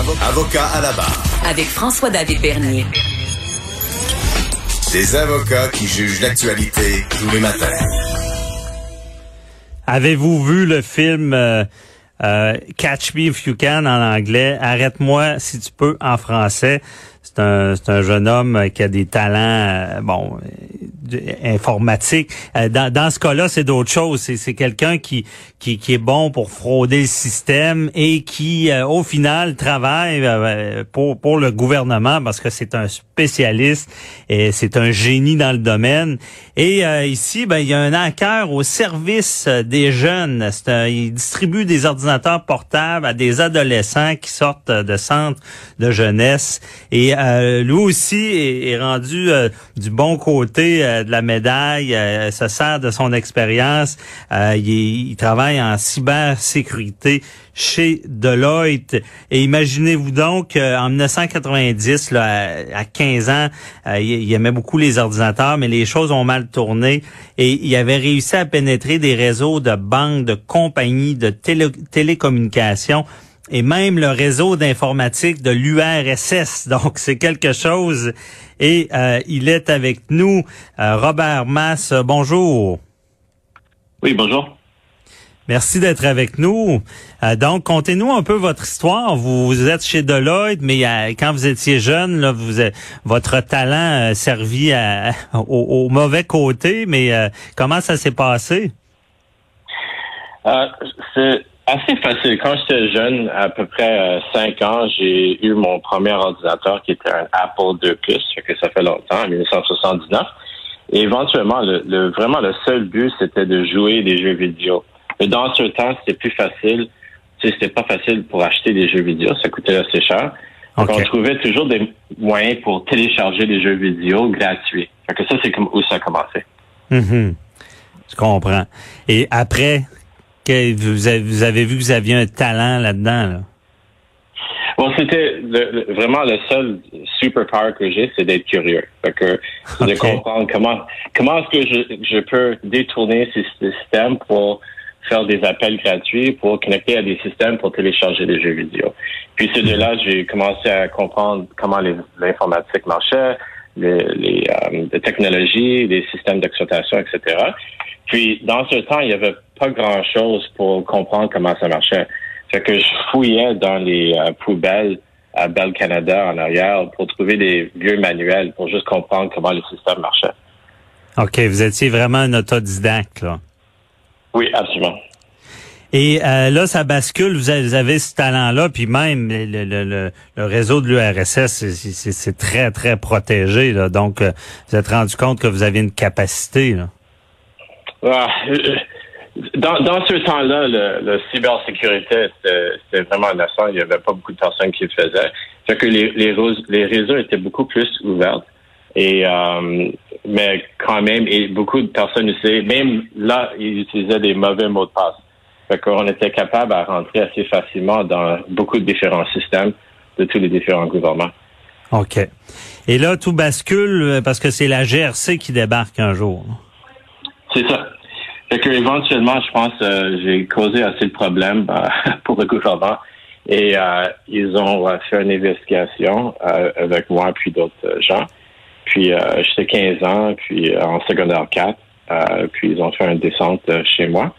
Avocat à la barre. Avec François-David Bernier. Des avocats qui jugent l'actualité tous les matins. Avez-vous vu le film euh, euh, Catch Me If You Can en anglais, Arrête-moi si tu peux en français? C'est un, un jeune homme qui a des talents, euh, bon. Euh, dans, dans ce cas-là, c'est d'autres choses. C'est, quelqu'un qui, qui, qui est bon pour frauder le système et qui, euh, au final, travaille euh, pour, pour le gouvernement parce que c'est un spécialiste et c'est un génie dans le domaine. Et ici, ben, il y a un hacker au service des jeunes. il distribue des ordinateurs portables à des adolescents qui sortent de centres de jeunesse. Lui aussi est, rendu du bon côté de la médaille, euh, se sert de son expérience. Euh, il, travaille en cybersécurité chez Deloitte. Et imaginez-vous donc en 1990, là, à, 15 ans, euh, il, aimait beaucoup les ordinateurs, mais les choses ont mal tourné et il avait réussi à pénétrer des réseaux de banques, de compagnies, de télécommunications et même le réseau d'informatique de l'URSS. Donc, c'est quelque chose. Et euh, il est avec nous, euh, Robert Mass. Bonjour. Oui, bonjour. Merci d'être avec nous. Euh, donc, contez-nous un peu votre histoire. Vous, êtes chez Deloitte, mais quand vous étiez jeune, là, vous votre talent servi au, mauvais côté. Mais comment ça s'est passé? c'est assez facile. Quand j'étais jeune, à peu près 5 euh, ans, j'ai eu mon premier ordinateur qui était un Apple II Plus, que ça fait longtemps, en 1979. Et éventuellement, le, vraiment le seul but, c'était de jouer des jeux vidéo. Mais dans ce temps, c'était plus facile. Tu sais, c'était pas facile pour acheter des jeux vidéo, ça coûtait assez cher. Donc, on trouvait toujours des moyens pour télécharger des jeux vidéo gratuits. Fait que ça, c'est comme où ça a commencé. Mm Je comprends. Et après, vous avez, vu que vous aviez un talent là-dedans. Là? Bon, c'était vraiment le seul superpower que j'ai, c'est d'être curieux. que, de comprendre comment, comment est-ce que je, je peux détourner ces systèmes pour faire des appels gratuits, pour connecter à des systèmes pour télécharger des jeux vidéo. Puis c'est de là j'ai commencé à comprendre comment l'informatique marchait, les, les, euh, les, technologies, les systèmes d'exploitation, etc. Puis dans ce temps, il y avait pas grand-chose pour comprendre comment ça marchait. Fait que je fouillais dans les euh, poubelles à Bell Canada en arrière pour trouver des vieux manuels pour juste comprendre comment le système marchait. OK, vous étiez vraiment un autodidacte, là. Oui, absolument. Et euh, là, ça bascule, vous avez, ce talent-là, puis même le, le, le, réseau de l'URSS, c'est très, très protégé. Là. Donc, euh, vous êtes rendu compte que vous avez une capacité. Là. Ah, dans, dans ce temps-là, le, le cybersécurité, c'était vraiment naissant. Il n'y avait pas beaucoup de personnes qui le faisaient. Fait que les, les, les réseaux étaient beaucoup plus ouverts. Et euh, mais quand même, et beaucoup de personnes utilisaient, même là, ils utilisaient des mauvais mots de passe. Fait qu'on était capable à rentrer assez facilement dans beaucoup de différents systèmes de tous les différents gouvernements. OK. Et là, tout bascule euh, parce que c'est la GRC qui débarque un jour. C'est ça. Fait que éventuellement, je pense, euh, j'ai causé assez de problèmes euh, pour le gouvernement et euh, ils ont fait une investigation avec moi puis d'autres gens. Puis j'étais 15 ans, puis en secondaire 4, puis ils ont fait une descente chez moi.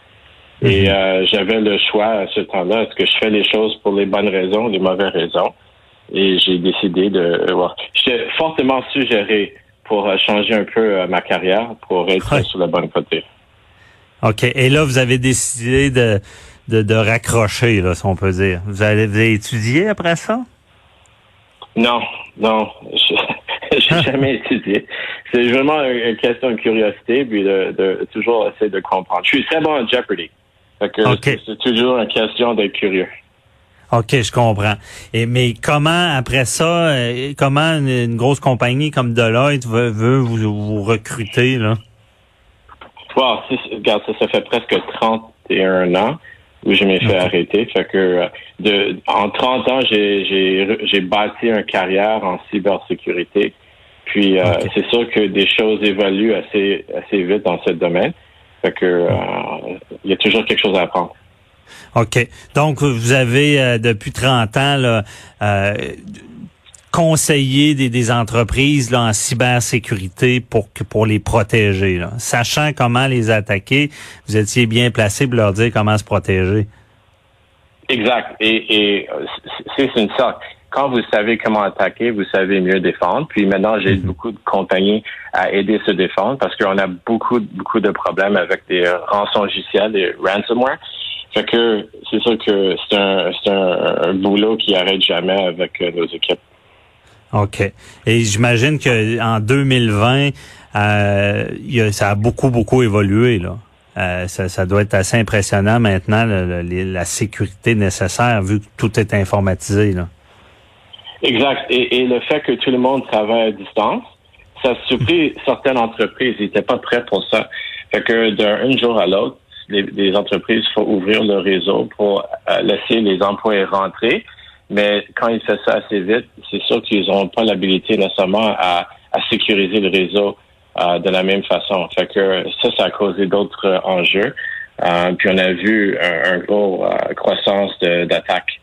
Et mhm. j'avais le choix à ce temps-là, est-ce que je fais les choses pour les bonnes raisons, les mauvaises raisons? Et j'ai décidé de... J'étais fortement suggéré pour changer un peu ma carrière, pour être sur la bonne côté. OK. Et là, vous avez décidé de, de, de raccrocher, là, si on peut dire. Vous avez, étudié après ça? Non, non. Je n'ai jamais étudié. C'est vraiment une question de curiosité, puis de, de, toujours essayer de comprendre. Je suis très bon à Jeopardy. C'est toujours une question d'être curieux. OK, je comprends. Et mais comment après ça, euh, comment une, grosse compagnie comme Deloitte veut, veut vous, vous recruter là? regarde, ça, ça fait presque 31 ans où je m'ai fait arrêter. Fait que euh, de, en 30 ans, j'ai bâti une carrière en cybersécurité. Puis euh, c'est sûr que des choses évoluent assez assez vite dans ce domaine. Fait que euh, il y a toujours quelque chose à apprendre. OK. Donc, vous avez, euh, depuis 30 ans, là, euh, conseillé des, des, entreprises là, en cybersécurité pour, que, pour les protéger. Là. Sachant comment les attaquer, vous étiez bien placé pour leur dire comment se protéger. Exact. Et, et c'est une sorte quand vous savez comment attaquer, vous savez mieux défendre. Puis maintenant, j'ai mhm. beaucoup de compagnies à aider à se défendre parce qu'on a beaucoup, beaucoup de problèmes avec des rançons logiciels, des ransomware. Fait que c'est sûr que c'est un, un, un, boulot qui arrête jamais avec euh, nos équipes. OK. Et j'imagine qu'en 2020, euh, ça a beaucoup, beaucoup évolué. là. Euh, ça, ça, doit être assez impressionnant maintenant, la sécurité nécessaire, vu que tout est informatisé. Là. Exact. Et, et, le fait que tout le monde travaille à distance, ça a surpris certaines entreprises. Ils n'étaient pas prêts pour ça. Fait que d'un jour à l'autre, les, les, entreprises faut ouvrir le réseau pour euh, laisser les employés rentrer. Mais quand ils font ça assez vite, c'est sûr qu'ils n'auront pas l'habilité nécessairement à, à, sécuriser le réseau euh, de la même façon. Fait que ça, ça a causé d'autres euh, enjeux. puis on a vu un, un gros croissance d'attaques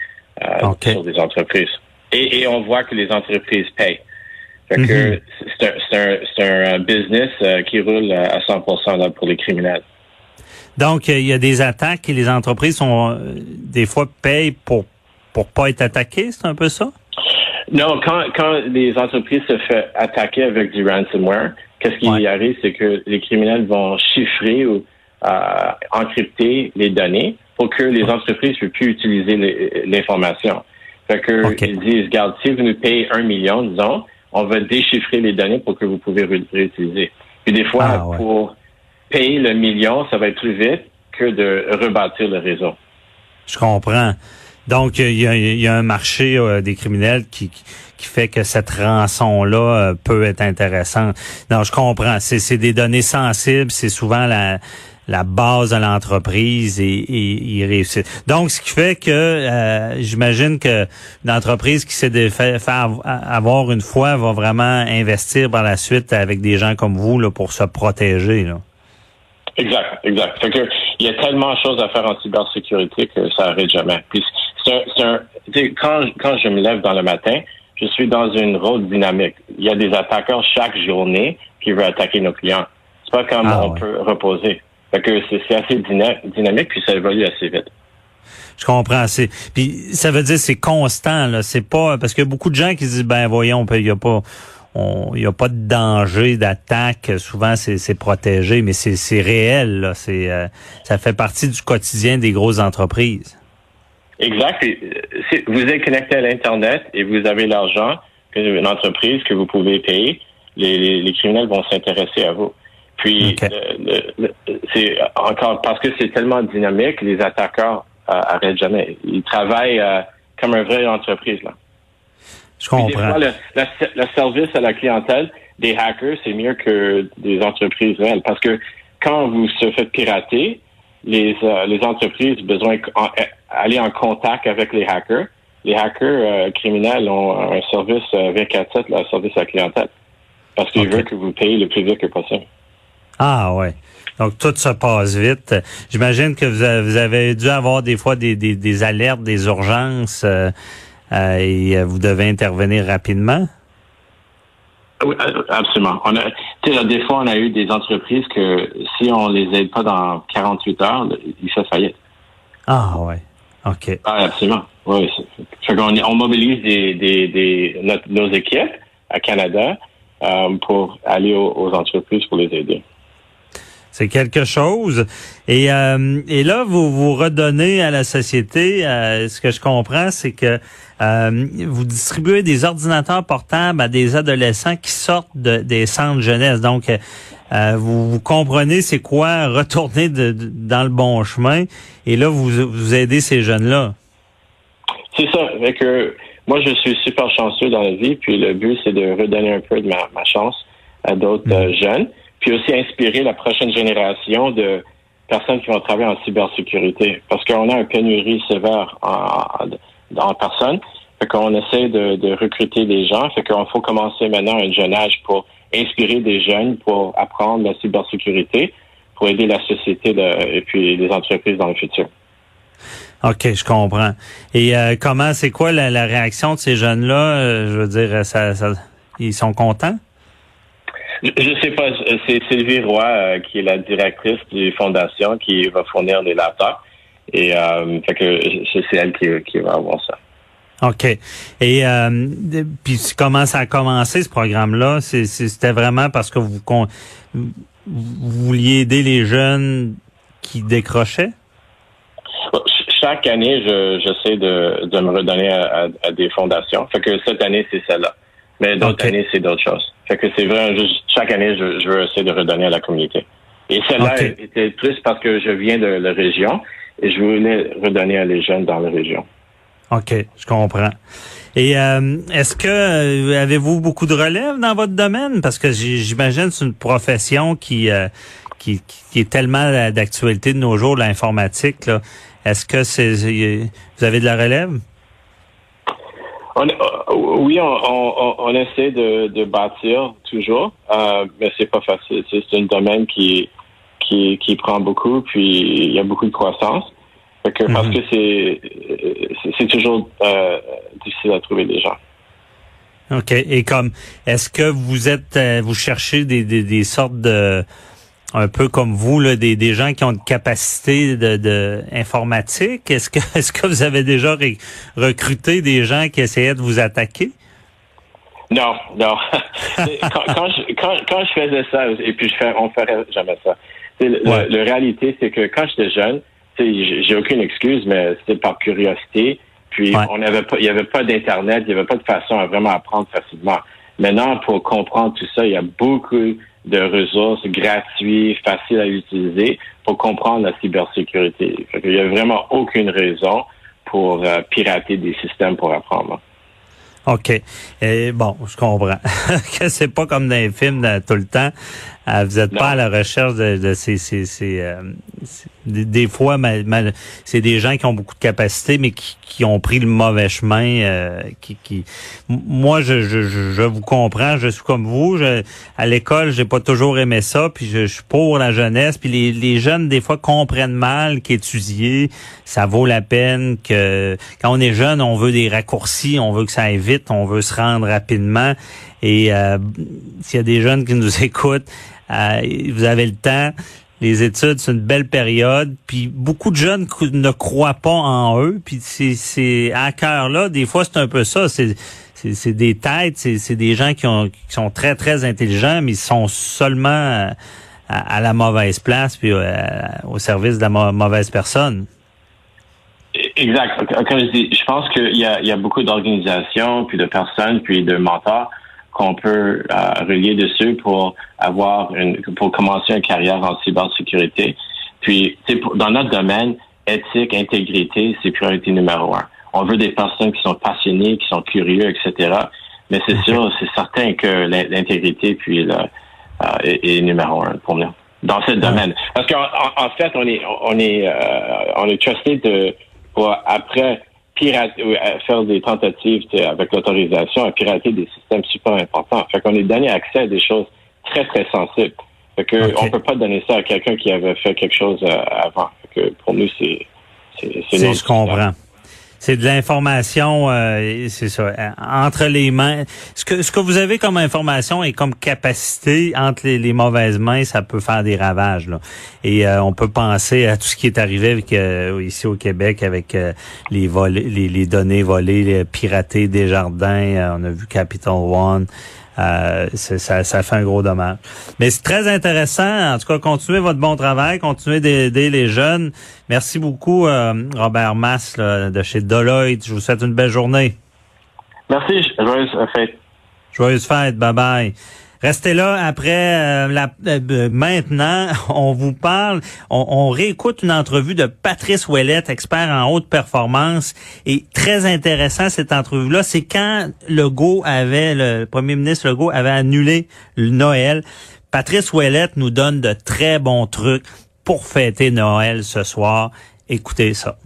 sur des entreprises. Et, et, on voit que les entreprises payent. Fait que mhm. c'est un, un, business euh, qui roule à 100% là, pour les criminels. Donc, il y a des attaques et les entreprises sont euh, des fois payent pour pour pas être attaquées, c'est un peu ça? Non, quand, quand les entreprises se font attaquer avec du ransomware, qu'est-ce qui arrive, c'est que les criminels vont chiffrer ou euh, encrypter les données pour que les entreprises ne puissent plus utiliser l'information. Fait que ils disent, regarde, si vous nous payez un million, disons, on va déchiffrer les données pour que vous pouvez réutiliser. Puis des fois, ah, pour payer le million, ça va être plus vite que de rebâtir le réseau. Je comprends. Donc, il y a, un marché euh, des criminels qui, qui fait que cette rançon-là euh, peut être intéressante. Non, je comprends. C'est des données sensibles. C'est souvent la, la base de l'entreprise et, et, réussit. Donc, ce qui fait que euh, j'imagine que l'entreprise qui s'est fait, avoir une fois va vraiment investir par la suite avec des gens comme vous là, pour se protéger. Là. Exact, exact. Fait que, il y a tellement de choses à faire en cybersécurité que ça n'arrête jamais. Puis, c'est un, quand, quand je me lève dans le matin, je suis dans une rôle dynamique. Il y a des attaquants chaque journée qui veulent attaquer nos clients. C'est pas comme ah on peut reposer. Fait que c'est assez dynamique, puis ça évolue assez vite. Je comprends. C'est puis ça veut dire c'est constant là. C'est pas parce que beaucoup de gens qui disent ben voyons, il y a pas il y a pas de danger d'attaque. Souvent c'est protégé, mais c'est réel. Là. C'est euh, ça fait partie du quotidien des grosses entreprises. Exact. Euh, vous êtes connecté à l'internet et vous avez l'argent une entreprise que vous pouvez payer. Les, les criminels vont s'intéresser à vous. Puis, c'est encore parce que c'est tellement dynamique, les attaquants euh, arrêtent jamais. Ils travaillent euh, comme une vraie entreprise. Là. Je comprends. le, service à la clientèle des hackers, c'est mieux que des entreprises réelles. Parce que quand vous se faites pirater, les, euh, les entreprises ont besoin d'aller en contact avec les hackers. Les hackers criminels ont un service 24-7, le service à la clientèle. Parce qu'ils veulent que vous payez le plus vite que possible. Ah ouais. Donc tout se passe vite. J'imagine que vous avez, dû avoir des fois des, des, alertes, des urgences euh, euh, et euh, vous devez intervenir rapidement? Oui, absolument. On a, des fois, on a eu des entreprises que si on les aide pas dans 48 heures, ils font faillite. Ah ouais. OK. Ah, absolument. Oui. on, mobilise des, des, nos équipes à Canada pour aller aux entreprises pour les aider. C'est quelque chose. Et, euh, et là, vous vous redonnez à la société. Euh, ce que je comprends, c'est que euh, vous distribuez des ordinateurs portables à des adolescents qui sortent de, des centres jeunesse. Donc, vous, vous, comprenez c'est quoi retourner de, dans le bon chemin. Et là, vous, vous aidez ces jeunes-là. C'est ça. que moi, je suis super chanceux dans la vie. Puis le but, c'est de redonner un peu de ma, ma chance à d'autres mm. jeunes puis aussi inspirer la prochaine génération de personnes qui vont travailler en cybersécurité. Parce qu'on a une pénurie sévère en, en, personnes. Fait qu'on essaie de, recruter des gens. Fait qu'on faut commencer maintenant à un jeune âge pour inspirer des jeunes pour apprendre la cybersécurité, pour aider la société et puis les entreprises dans le futur. OK, je comprends. Et euh, comment, c'est quoi la, réaction de ces jeunes-là? Euh, je veux dire, ça, ils sont contents? Je, ne sais pas. C'est Sylvie Roy, euh, qui est la directrice du fondation, qui va fournir les laptops. Et fait que c'est elle qui, va avoir ça. OK. Et puis comment ça a commencé ce programme-là? C'était vraiment parce que vous, vous vouliez aider les jeunes qui décrochaient? chaque année, j'essaie de, de me redonner à, des fondations. Fait que cette année, c'est celle-là. Mais d'autres années, c'est d'autres choses. Fait que c'est vrai, juste, chaque année, je, veux essayer de redonner à la communauté. Et celle-là était plus parce que je viens de la région et je voulais redonner à les jeunes dans la région. OK, je comprends. Et euh, est-ce que euh, avez-vous beaucoup de relève dans votre domaine? Parce que j'imagine c'est une profession qui, euh, qui, qui, est tellement d'actualité de nos jours, l'informatique. Est-ce que c'est vous avez de la relève? Euh, oui, on, essaie de, bâtir toujours, euh, mais c'est pas facile. C'est un domaine qui, qui, qui prend beaucoup, puis il y a beaucoup de croissance. que, Parce mhm. que c'est c'est toujours euh, difficile à trouver des gens. OK. Et comme est-ce que vous êtes euh, vous cherchez des, des, des sortes de un peu comme vous, là, des, des gens qui ont une capacité de, de informatique. Est-ce que est-ce que vous avez déjà recruté des gens qui essayaient de vous attaquer? Non, non. quand, je, quand, quand, je faisais ça, et puis je fais, on ferait jamais ça. La réalité, c'est que quand j'étais jeune, j'ai aucune excuse, mais c'était par curiosité. Puis on n'avait pas, il n'y avait pas d'internet, il n'y avait pas de façon à vraiment apprendre facilement. Maintenant, pour comprendre tout ça, il y a beaucoup de ressources gratuites, faciles à utiliser pour comprendre la cybersécurité. il n'y a vraiment aucune raison pour euh, pirater des systèmes pour apprendre. OK. Et bon, je comprends que c'est pas comme dans les films tout le temps. Euh, vous n'êtes pas à la recherche de, ces, ces, ces, euh, des, fois, c'est des gens qui ont beaucoup de capacités, mais qui, qui ont pris le mauvais chemin. Euh, qui, qui, moi, je, je, je, vous comprends. Je suis comme vous. Je, à l'école, j'ai pas toujours aimé ça. Puis je, suis pour la jeunesse. Puis les, les jeunes, des fois, comprennent mal qu'étudier, ça vaut la peine. Que quand on est jeune, on veut des raccourcis, on veut que ça aille vite, on veut se rendre rapidement. Et euh, s'il y a des jeunes qui nous écoutent, euh, vous avez le temps les études, c'est une belle période. Puis beaucoup de jeunes ne croient pas en eux. Puis c'est à cœur là, des fois c'est un peu ça. C'est c'est des têtes, c'est des gens qui, ont, qui sont très très intelligents, mais ils sont seulement à, la mauvaise place puis euh, au service de la mauvaise personne. Exact. Je dis, je pense qu'il y a, il y a beaucoup d'organisations, puis de personnes, puis de mentors qu'on peut euh, relier dessus pour avoir une, pour commencer une carrière en cybersécurité. Puis, dans notre domaine, éthique, intégrité, c'est priorité numéro un. On veut des personnes qui sont passionnées, qui sont curieux, etc. Mais c'est sûr, c'est certain que l'intégrité puis le, euh, est, numéro un pour nous dans ce domaine. Parce qu'en en, fait, on est on est euh, on est trusté de pour après pirater, faire des tentatives avec l'autorisation à pirater des systèmes super importants. Fait qu'on est donné accès à des choses très, très sensibles. Fait que on peut pas donner ça à quelqu'un qui avait fait quelque chose euh, avant. Fait que pour nous, c'est... C'est Je comprends c'est de l'information, euh, c'est ça, euh, entre les mains. Ce que ce que vous avez comme information et comme capacité entre les, mauvaises mains, ça peut faire des ravages. Là. Et euh, on peut penser à tout ce qui est arrivé avec, ici au Québec avec les, volets, les, les, données volées, les piratées des jardins. on a vu Capital One. Euh, ça, ça fait un gros dommage. Mais c'est très intéressant. En tout cas, continuez votre bon travail, continuez d'aider les jeunes. Merci beaucoup, euh, Robert Mass de chez Deloitte. Je vous souhaite une belle journée. Merci. Joyeuse fête. Joyeuse fête. Bye bye. Restez là après euh, la, euh, maintenant. On vous parle, on, réécoute une entrevue de Patrice Ouellette, expert en haute performance, et très intéressant cette entrevue-là. C'est quand Legault avait, le premier ministre Legault avait annulé le Noël. Patrice Ouellette nous donne de très bons trucs pour fêter Noël ce soir. Écoutez ça.